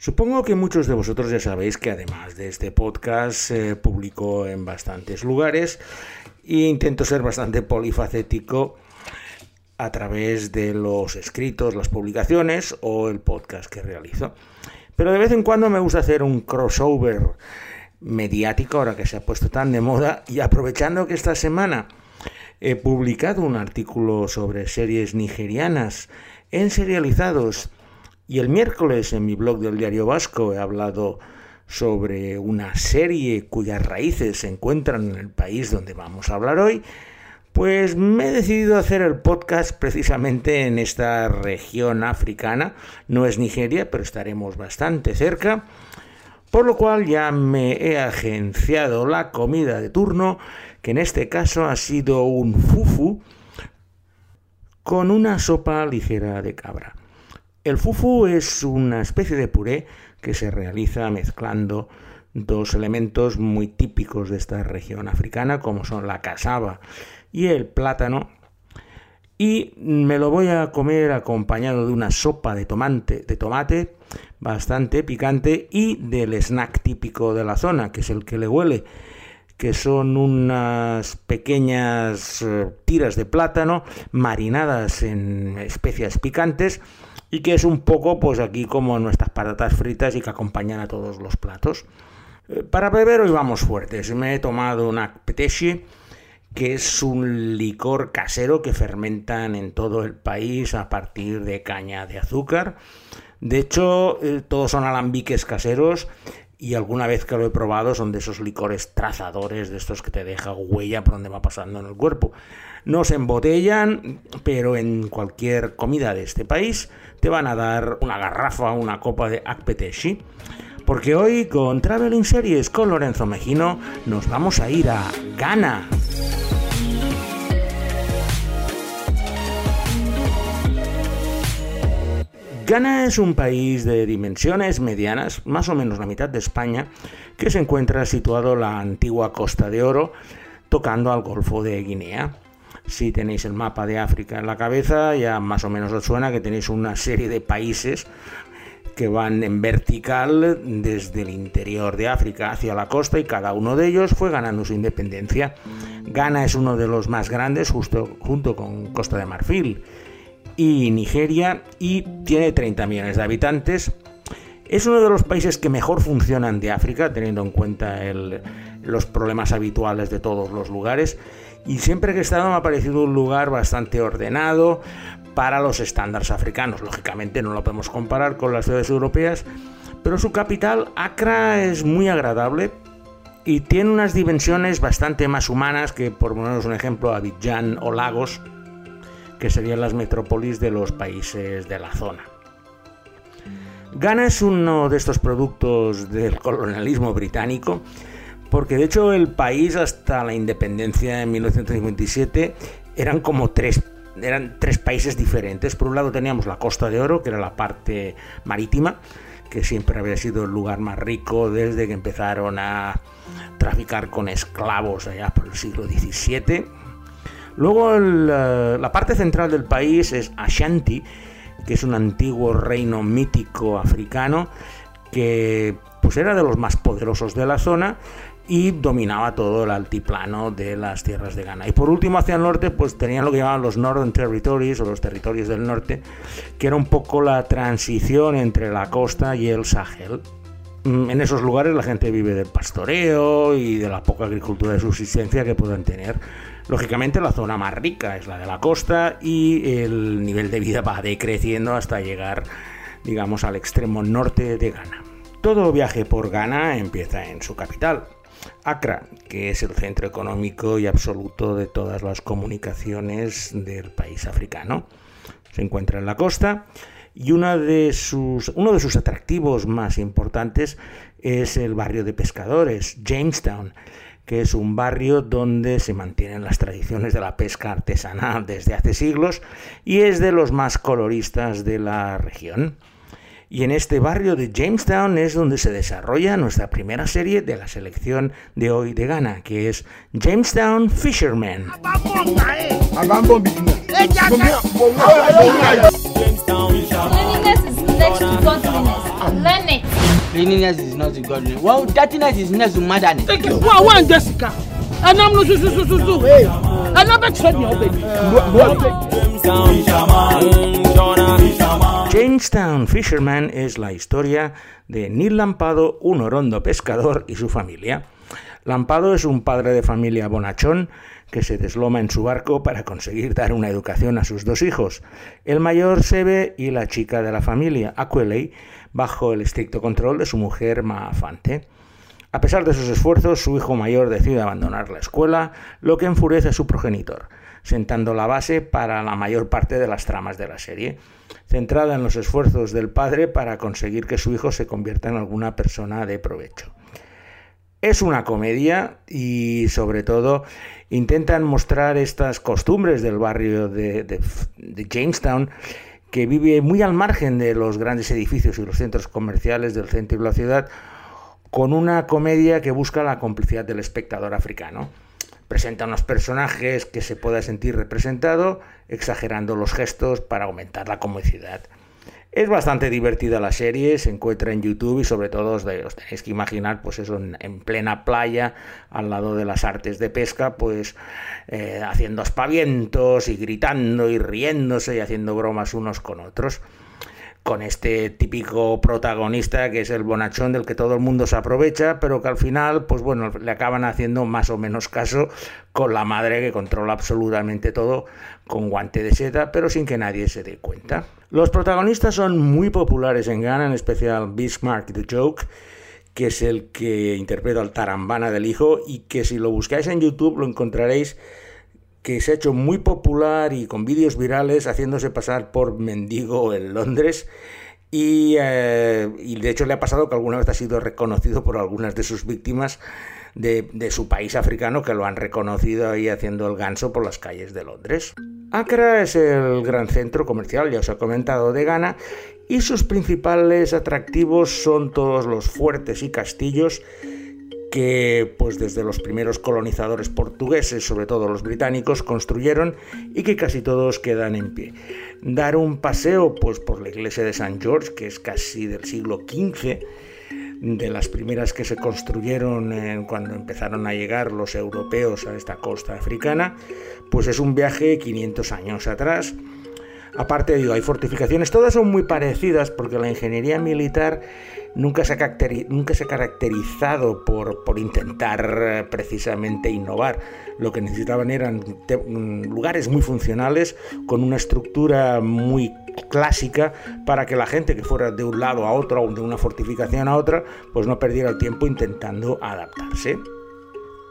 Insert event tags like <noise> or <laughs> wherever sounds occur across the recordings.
Supongo que muchos de vosotros ya sabéis que además de este podcast se publico en bastantes lugares e intento ser bastante polifacético a través de los escritos, las publicaciones o el podcast que realizo. Pero de vez en cuando me gusta hacer un crossover mediático, ahora que se ha puesto tan de moda, y aprovechando que esta semana he publicado un artículo sobre series nigerianas en serializados y el miércoles en mi blog del Diario Vasco he hablado sobre una serie cuyas raíces se encuentran en el país donde vamos a hablar hoy, pues me he decidido hacer el podcast precisamente en esta región africana. No es Nigeria, pero estaremos bastante cerca. Por lo cual ya me he agenciado la comida de turno, que en este caso ha sido un fufu con una sopa ligera de cabra. El fufu es una especie de puré que se realiza mezclando dos elementos muy típicos de esta región africana, como son la casaba y el plátano. Y me lo voy a comer acompañado de una sopa de tomate, de tomate bastante picante y del snack típico de la zona, que es el que le huele, que son unas pequeñas eh, tiras de plátano marinadas en especias picantes y que es un poco pues aquí como nuestras patatas fritas y que acompañan a todos los platos. Eh, para beber hoy vamos fuertes. Me he tomado una peteshi, que es un licor casero que fermentan en todo el país a partir de caña de azúcar. De hecho, eh, todos son alambiques caseros y alguna vez que lo he probado son de esos licores trazadores, de estos que te deja huella por donde va pasando en el cuerpo. No se embotellan, pero en cualquier comida de este país te van a dar una garrafa, una copa de Akpeteshi. Porque hoy con Traveling Series con Lorenzo Mejino nos vamos a ir a Ghana. Ghana es un país de dimensiones medianas, más o menos la mitad de España, que se encuentra situado en la antigua Costa de Oro, tocando al Golfo de Guinea. Si tenéis el mapa de África en la cabeza, ya más o menos os suena que tenéis una serie de países que van en vertical desde el interior de África hacia la costa y cada uno de ellos fue ganando su independencia. Ghana es uno de los más grandes justo junto con Costa de Marfil y Nigeria y tiene 30 millones de habitantes. Es uno de los países que mejor funcionan de África, teniendo en cuenta los problemas habituales de todos los lugares y siempre que he estado me ha parecido un lugar bastante ordenado para los estándares africanos. Lógicamente no lo podemos comparar con las ciudades europeas, pero su capital, Accra, es muy agradable y tiene unas dimensiones bastante más humanas que, por ponernos un ejemplo, Abidjan o Lagos, que serían las metrópolis de los países de la zona. Ghana es uno de estos productos del colonialismo británico porque de hecho el país hasta la independencia en 1957 eran como tres eran tres países diferentes. Por un lado teníamos la Costa de Oro, que era la parte marítima, que siempre había sido el lugar más rico desde que empezaron a traficar con esclavos allá por el siglo XVII. Luego la parte central del país es Ashanti, que es un antiguo reino mítico africano que pues era de los más poderosos de la zona y dominaba todo el altiplano de las tierras de Ghana. Y por último, hacia el norte, pues tenían lo que llamaban los Northern Territories o los territorios del norte, que era un poco la transición entre la costa y el Sahel. Mm, en esos lugares la gente vive del pastoreo y de la poca agricultura de subsistencia que puedan tener. Lógicamente la zona más rica es la de la costa y el nivel de vida <laughs> va decreciendo hasta llegar, digamos, al extremo norte de Ghana. Todo viaje por Ghana empieza en su capital, Accra, que es el centro económico y absoluto de todas las comunicaciones del país africano. Se encuentra en la costa y de sus, uno de sus atractivos más importantes es el barrio de pescadores, Jamestown, que es un barrio donde se mantienen las tradiciones de la pesca artesanal desde hace siglos y es de los más coloristas de la región. Y en este barrio de Jamestown es donde se desarrolla nuestra primera serie de la selección de hoy de Ghana, que es Jamestown Fisherman. Cleanliness is not godliness. Well, dirtiness is next to madness. Thank you. Wa wa Jessica. Anam no su su su su su. Anam be tso ni o be. Jamestown Fisherman es la historia de Neil Lampado, un orondo pescador y su familia. Lampado es un padre de familia bonachón que se desloma en su barco para conseguir dar una educación a sus dos hijos, el mayor Sebe y la chica de la familia, Aqueley, bajo el estricto control de su mujer Maafante. A pesar de sus esfuerzos, su hijo mayor decide abandonar la escuela, lo que enfurece a su progenitor, sentando la base para la mayor parte de las tramas de la serie, centrada en los esfuerzos del padre para conseguir que su hijo se convierta en alguna persona de provecho. Es una comedia y sobre todo intentan mostrar estas costumbres del barrio de, Jamestown que vive muy al margen de los grandes edificios y los centros comerciales del centro de la ciudad con una comedia que busca la complicidad del espectador africano. Presenta unos personajes que se pueda sentir representado, exagerando los gestos para aumentar la comicidad. Es bastante divertida la serie, se encuentra en YouTube y sobre todo os, tenéis que imaginar, pues eso, en, plena playa, al lado de las artes de pesca, pues eh, haciendo aspavientos y gritando y riéndose y haciendo bromas unos con otros con este típico protagonista que es el bonachón del que todo el mundo se aprovecha, pero que al final, pues bueno, le acaban haciendo más o menos caso con la madre que controla absolutamente todo con guante de seda, pero sin que nadie se dé cuenta. Los protagonistas son muy populares en Ghana, en especial Bismarck the Joke, que es el que interpreta al tarambana del hijo y que si lo buscáis en YouTube lo encontraréis que se ha hecho muy popular y con vídeos virales haciéndose pasar por mendigo en Londres. Y, eh, y, de hecho le ha pasado que alguna vez ha sido reconocido por algunas de sus víctimas de, de, su país africano que lo han reconocido ahí haciendo el ganso por las calles de Londres. Accra es el gran centro comercial, ya os he comentado, de Ghana y sus principales atractivos son todos los fuertes y castillos que pues desde los primeros colonizadores portugueses, sobre todo los británicos, construyeron y que casi todos quedan en pie. Dar un paseo pues por la iglesia de San George, que es casi del siglo XV, de las primeras que se construyeron cuando empezaron a llegar los europeos a esta costa africana, pues es un viaje 500 años atrás. Aparte, digo, hay fortificaciones, todas son muy parecidas porque la ingeniería militar nunca se ha, caracterizado por, por, intentar eh, precisamente innovar. Lo que necesitaban eran mm, lugares muy funcionales, con una estructura muy clásica, para que la gente que fuera de un lado a otro o de una fortificación a otra, pues no perdiera el tiempo intentando adaptarse.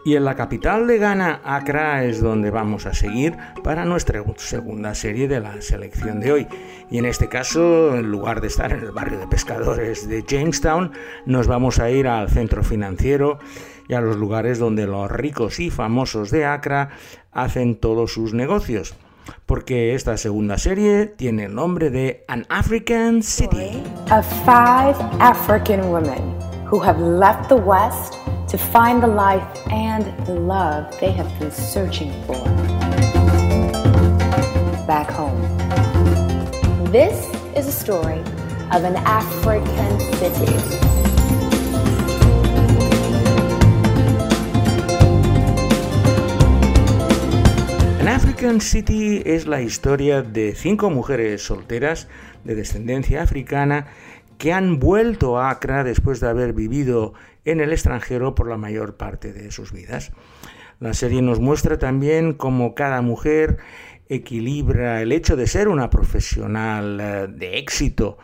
Y en la capital de Ghana, Accra, es donde vamos a seguir para nuestra segunda serie de la selección de hoy. Y en este caso, en lugar de estar en el barrio de pescadores de Jamestown, nos vamos a ir al centro financiero y a los lugares donde los ricos y famosos de Accra hacen todos sus negocios. Porque esta segunda serie tiene el nombre de An African City. Of five African women who have left the West to find the life and the love they have been searching for back home. This is a story of an African city. An African City es la historia de cinco mujeres solteras de descendencia africana que han vuelto a Accra después de haber vivido en el extranjero por la mayor parte de sus vidas. La serie nos muestra también cómo cada mujer equilibra el hecho de ser una profesional eh, de éxito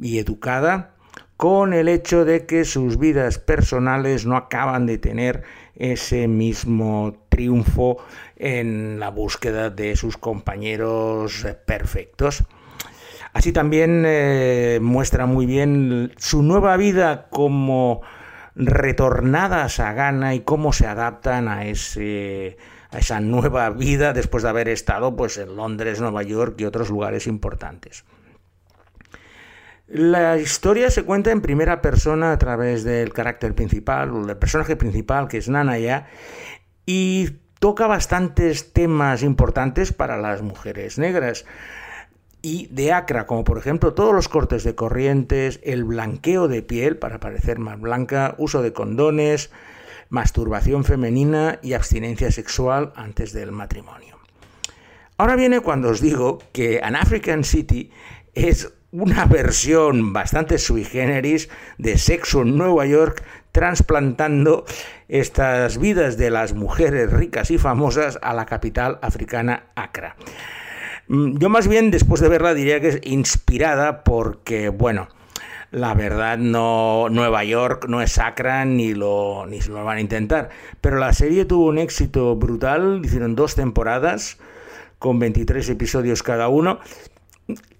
y educada con el hecho de que sus vidas personales no acaban de tener ese mismo triunfo en la búsqueda de sus compañeros eh, perfectos. Así también eh, muestra muy bien su nueva vida como retornadas a Ghana y cómo se adaptan a ese a esa nueva vida después de haber estado pues en Londres, Nueva York y otros lugares importantes. La historia se cuenta en primera persona a través del carácter principal, del personaje principal que es Nanaya y toca bastantes temas importantes para las mujeres negras y de Acra, como por ejemplo todos los cortes de corrientes, el blanqueo de piel para parecer más blanca, uso de condones, masturbación femenina y abstinencia sexual antes del matrimonio. Ahora viene cuando os digo que An African City es una versión bastante sui generis de Sexo en Nueva York, trasplantando estas vidas de las mujeres ricas y famosas a la capital africana Accra. Mm, yo más bien después de verla diría que es inspirada porque, bueno, la verdad no Nueva York no es Accra ni lo ni se lo van a intentar, pero la serie tuvo un éxito brutal, hicieron dos temporadas con 23 episodios cada uno.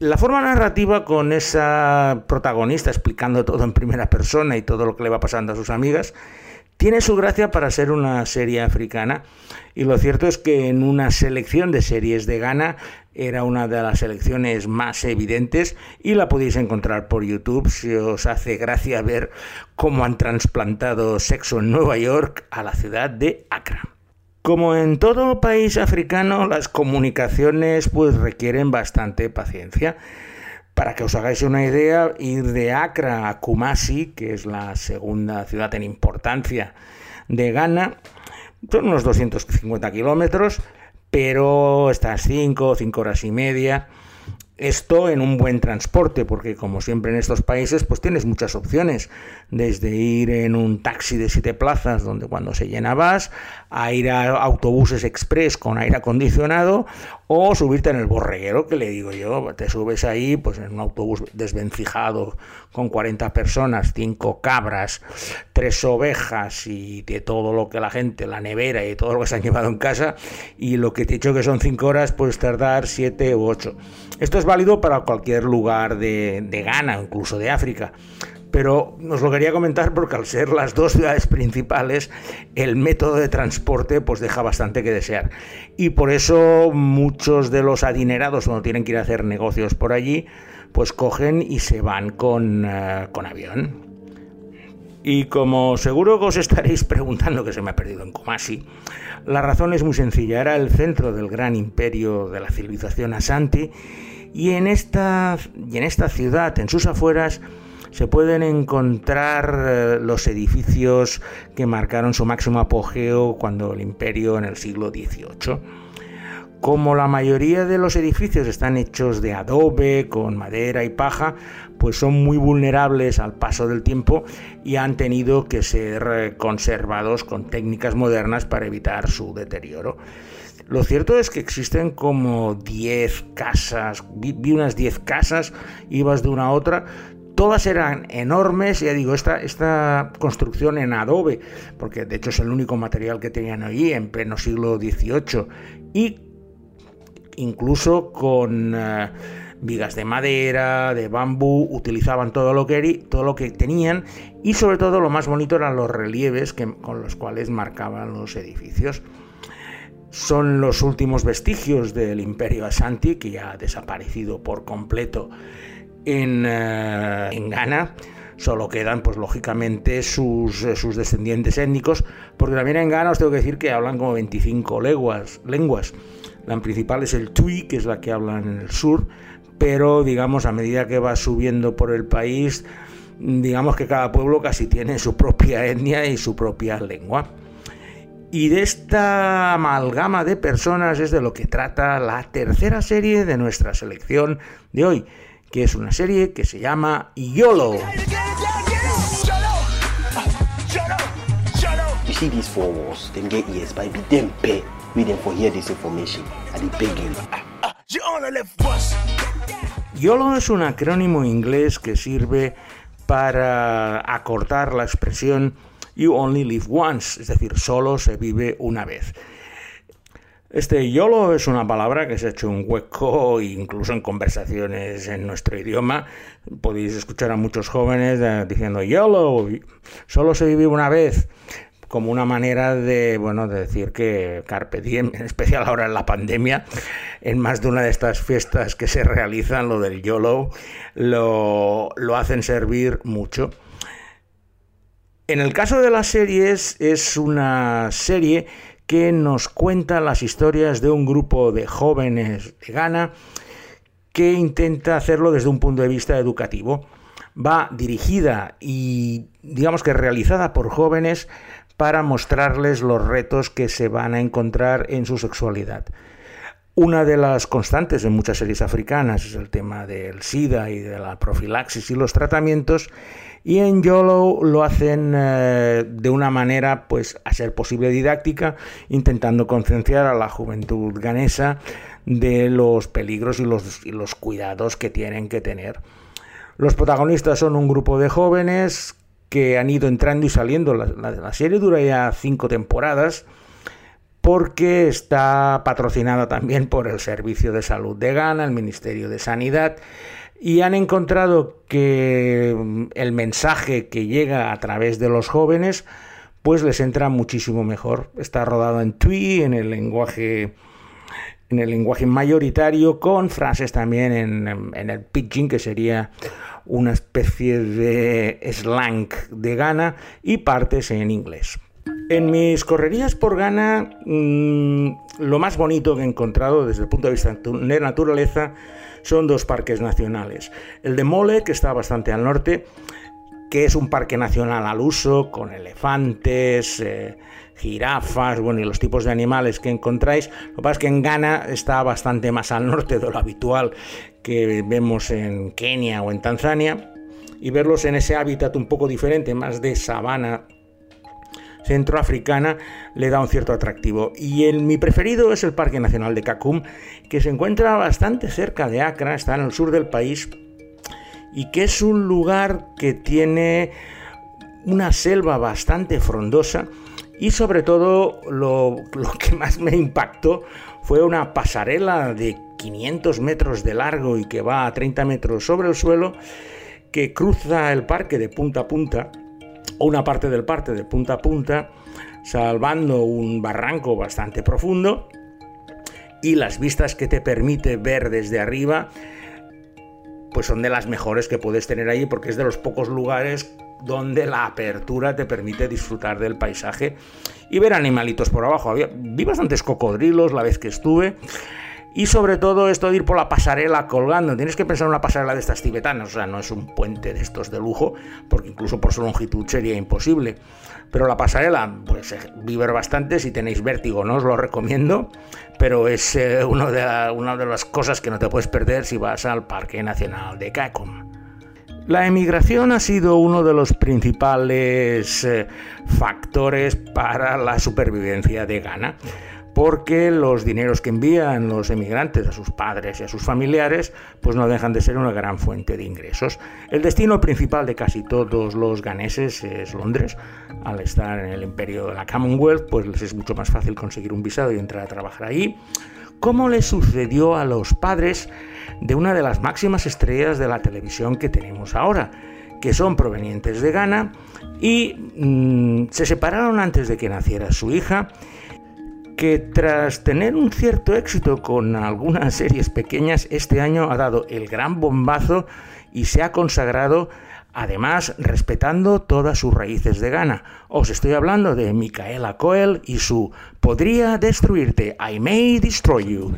La forma narrativa con esa protagonista explicando todo en primera persona y todo lo que le va pasando a sus amigas, tiene su gracia para ser una serie africana. Y lo cierto es que en una selección de series de Ghana era una de las selecciones más evidentes y la podéis encontrar por YouTube si os hace gracia ver cómo han trasplantado sexo en Nueva York a la ciudad de Accra. Como en todo país africano, las comunicaciones pues requieren bastante paciencia. Para que os hagáis una idea, ir de Accra a Kumasi, que es la segunda ciudad en importancia de Ghana, son unos 250 kilómetros, pero estas 5, 5 horas y media. Esto en un buen transporte, porque como siempre en estos países, pues tienes muchas opciones, desde ir en un taxi de siete plazas, donde cuando se llena vas, a ir a autobuses express con aire acondicionado, o subirte en el borreguero, que le digo yo, te subes ahí, pues en un autobús desvencijado, con 40 personas, 5 cabras, 3 ovejas y de todo lo que la gente, la nevera y todo lo que se han llevado en casa, y lo que te he dicho que son 5 horas, puedes tardar 7 u 8. Esto es válido para cualquier lugar de, de Ghana, incluso de África. Pero os lo quería comentar porque al ser las dos ciudades principales, el método de transporte pues deja bastante que desear. Y por eso muchos de los adinerados cuando tienen que ir a hacer negocios por allí, pues cogen y se van con, eh, con avión. Y como seguro que os estaréis preguntando que se me ha perdido en Kumasi, la razón es muy sencilla. Era el centro del gran imperio de la civilización Asanti y en esta, y en esta ciudad, en sus afueras, se pueden encontrar eh, los edificios que marcaron su máximo apogeo cuando el imperio en el siglo XVIII. Como la mayoría de los edificios están hechos de adobe, con madera y paja, pues son muy vulnerables al paso del tiempo y han tenido que ser eh, conservados con técnicas modernas para evitar su deterioro. Lo cierto es que existen como 10 casas, vi, unas 10 casas, ibas de una a otra, todas eran enormes, ya digo, esta, esta construcción en adobe, porque de hecho es el único material que tenían allí en pleno siglo XVIII, y incluso con eh, vigas de madera, de bambú, utilizaban todo lo que, todo lo que tenían, y sobre todo lo más bonito eran los relieves que, con los cuales marcaban los edificios. Son los últimos vestigios del imperio Asanti, que ya ha desaparecido por completo en, eh, en Ghana. Solo quedan, pues lógicamente, sus, sus, descendientes étnicos, porque también en Ghana os tengo que decir que hablan como 25 lenguas. lenguas. La principal es el Tui, que es la que hablan en el sur, pero digamos, a medida que va subiendo por el país, digamos que cada pueblo casi tiene su propia etnia y su propia lengua. Y de esta amalgama de personas es de lo que trata la tercera serie de nuestra selección de hoy, que es una serie que se llama YOLO. YOLO es un acrónimo inglés que sirve para acortar la expresión You Only Live Once, es decir, solo se vive una vez. Este YOLO es una palabra que se ha hecho un hueco, incluso en conversaciones en nuestro idioma. Podéis escuchar a muchos jóvenes eh, diciendo YOLO, solo se vive una vez, como una manera de, bueno, de decir que Carpe Diem, en especial ahora en la pandemia, en más de una de estas fiestas que se realizan, lo del YOLO, lo, lo hacen servir mucho. En el caso de las series, es una serie que nos cuenta las historias de un grupo de jóvenes de Ghana que intenta hacerlo desde un punto de vista educativo. Va dirigida y digamos que realizada por jóvenes para mostrarles los retos que se van a encontrar en su sexualidad. Una de las constantes en muchas series africanas es el tema del SIDA y de la profilaxis y los tratamientos, y en YOLO lo hacen eh, de una manera, pues, a ser posible didáctica, intentando concienciar a la juventud ganesa de los peligros y los, cuidados que tienen que tener. Los protagonistas son un grupo de jóvenes que han ido entrando y saliendo. La, la, serie dura ya cinco temporadas porque está patrocinada también por el Servicio de Salud de Ghana, el Ministerio de Sanidad, y han encontrado que mm, el mensaje que llega a través de los jóvenes pues les entra muchísimo mejor. Está rodado en Twi, en el lenguaje en el lenguaje mayoritario, con frases también en, en el pidgin, que sería una especie de slang de Ghana, y partes en inglés. En mis correrías por Ghana, mm, lo más bonito que he encontrado desde el punto de vista de naturaleza son dos parques nacionales. El de Mole, que está bastante al norte, que es un parque nacional al uso, con elefantes, eh, jirafas, bueno, y los tipos de animales que encontráis. Lo que pasa es que en Ghana está bastante más al norte de lo habitual que vemos en Kenia o en Tanzania. Y verlos en ese hábitat un poco diferente, más de sabana centroafricana, le da un cierto atractivo. Y el, mi preferido es el Parque Nacional de Kakum, que se encuentra bastante cerca de Accra, está en el sur del país, y que es un lugar que tiene una selva bastante frondosa y sobre todo lo, lo, que más me impactó fue una pasarela de 500 metros de largo y que va a 30 metros sobre el suelo que cruza el parque de punta a punta o una parte del parque de punta a punta salvando un barranco bastante profundo y las vistas que te permite ver desde arriba pues son de las mejores que puedes tener ahí porque es de los pocos lugares donde la apertura te permite disfrutar del paisaje y ver animalitos por abajo. Vi bastantes cocodrilos la vez que estuve. Y sobre todo esto de ir por la pasarela colgando. Tienes que pensar en una pasarela de estas tibetanas. O sea, no es un puente de estos de lujo, porque incluso por su longitud sería imposible. Pero la pasarela, pues viver bastante. Si tenéis vértigo, no os lo recomiendo. Pero es eh, una de las cosas que no te puedes perder si vas al Parque Nacional de Kakom. La emigración ha sido uno de los principales eh, factores para la supervivencia de Ghana, porque los dineros que envían los emigrantes a sus padres y a sus familiares, pues no dejan de ser una gran fuente de ingresos. El destino principal de casi todos los ganeses es Londres. Al estar en el imperio de la Commonwealth, pues les es mucho más fácil conseguir un visado y entrar a trabajar ahí. ¿Cómo le sucedió a los padres de una de las máximas estrellas de la televisión que tenemos ahora, que son provenientes de Ghana y mm, se separaron antes de que naciera su hija, que tras tener un cierto éxito con algunas series pequeñas, este año ha dado el gran bombazo y se ha consagrado además respetando todas sus raíces de Ghana. Os estoy hablando de Micaela Coel y su Podría destruirte, I may destroy you.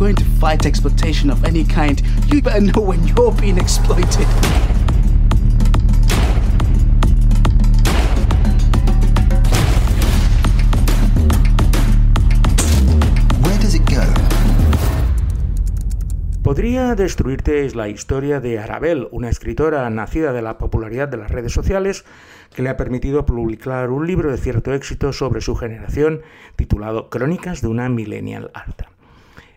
going to fight exploitation of any kind, you better know when you're being exploited. Podría destruirte es la historia de Arabel, una escritora nacida de la popularidad de las redes sociales que le ha permitido publicar un libro de cierto éxito sobre su generación titulado Crónicas de una Millennial Alta.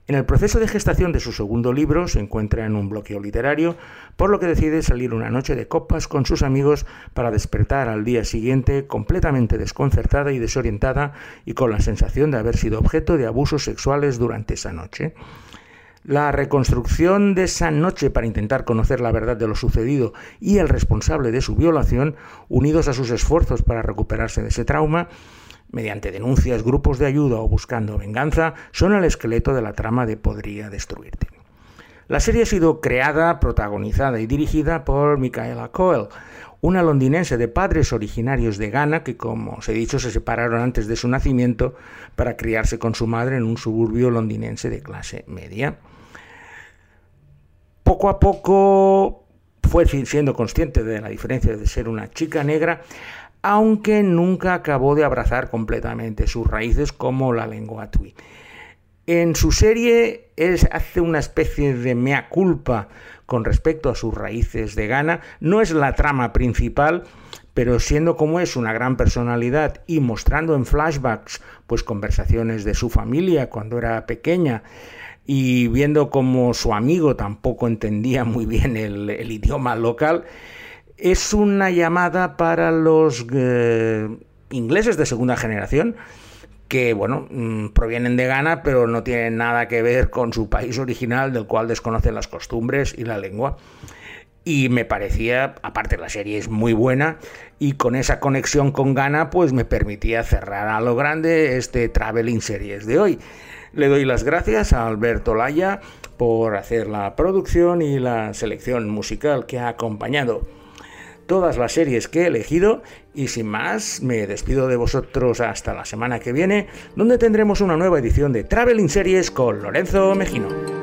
En el proceso de gestación de su segundo libro se encuentra en un bloqueo literario, por lo que decide salir una noche de copas con sus amigos para despertar al día siguiente completamente desconcertada y desorientada y con la sensación de haber sido objeto de abusos sexuales durante esa noche. La reconstrucción de esa noche para intentar conocer la verdad de lo sucedido y el responsable de su violación, unidos a sus esfuerzos para recuperarse de ese trauma, mediante denuncias, grupos de ayuda o buscando venganza, son el esqueleto de la trama de Podría destruirte. La serie ha sido creada, protagonizada y dirigida por Micaela Coel, una londinense de padres originarios de Ghana que, como os he dicho, se separaron antes de su nacimiento para criarse con su madre en un suburbio londinense de clase media. Poco a poco fue siendo consciente de la diferencia de ser una chica negra, aunque nunca acabó de abrazar completamente sus raíces como la lengua tui. En su serie es, hace una especie de mea culpa con respecto a sus raíces de Ghana. No es la trama principal, pero siendo como es una gran personalidad y mostrando en flashbacks pues conversaciones de su familia cuando era pequeña y viendo como su amigo tampoco entendía muy bien el, idioma local, es una llamada para los eh, ingleses de segunda generación que, bueno, mm, provienen de Ghana, pero no tienen nada que ver con su país original, del cual desconocen las costumbres y la lengua. Y me parecía, aparte la serie es muy buena, y con esa conexión con Ghana, pues me permitía cerrar a lo grande este Traveling Series de hoy. Le doy las gracias a Alberto Laya por hacer la producción y la selección musical que ha acompañado todas las series que he elegido y sin más me despido de vosotros hasta la semana que viene donde tendremos una nueva edición de Traveling Series con Lorenzo Mejino.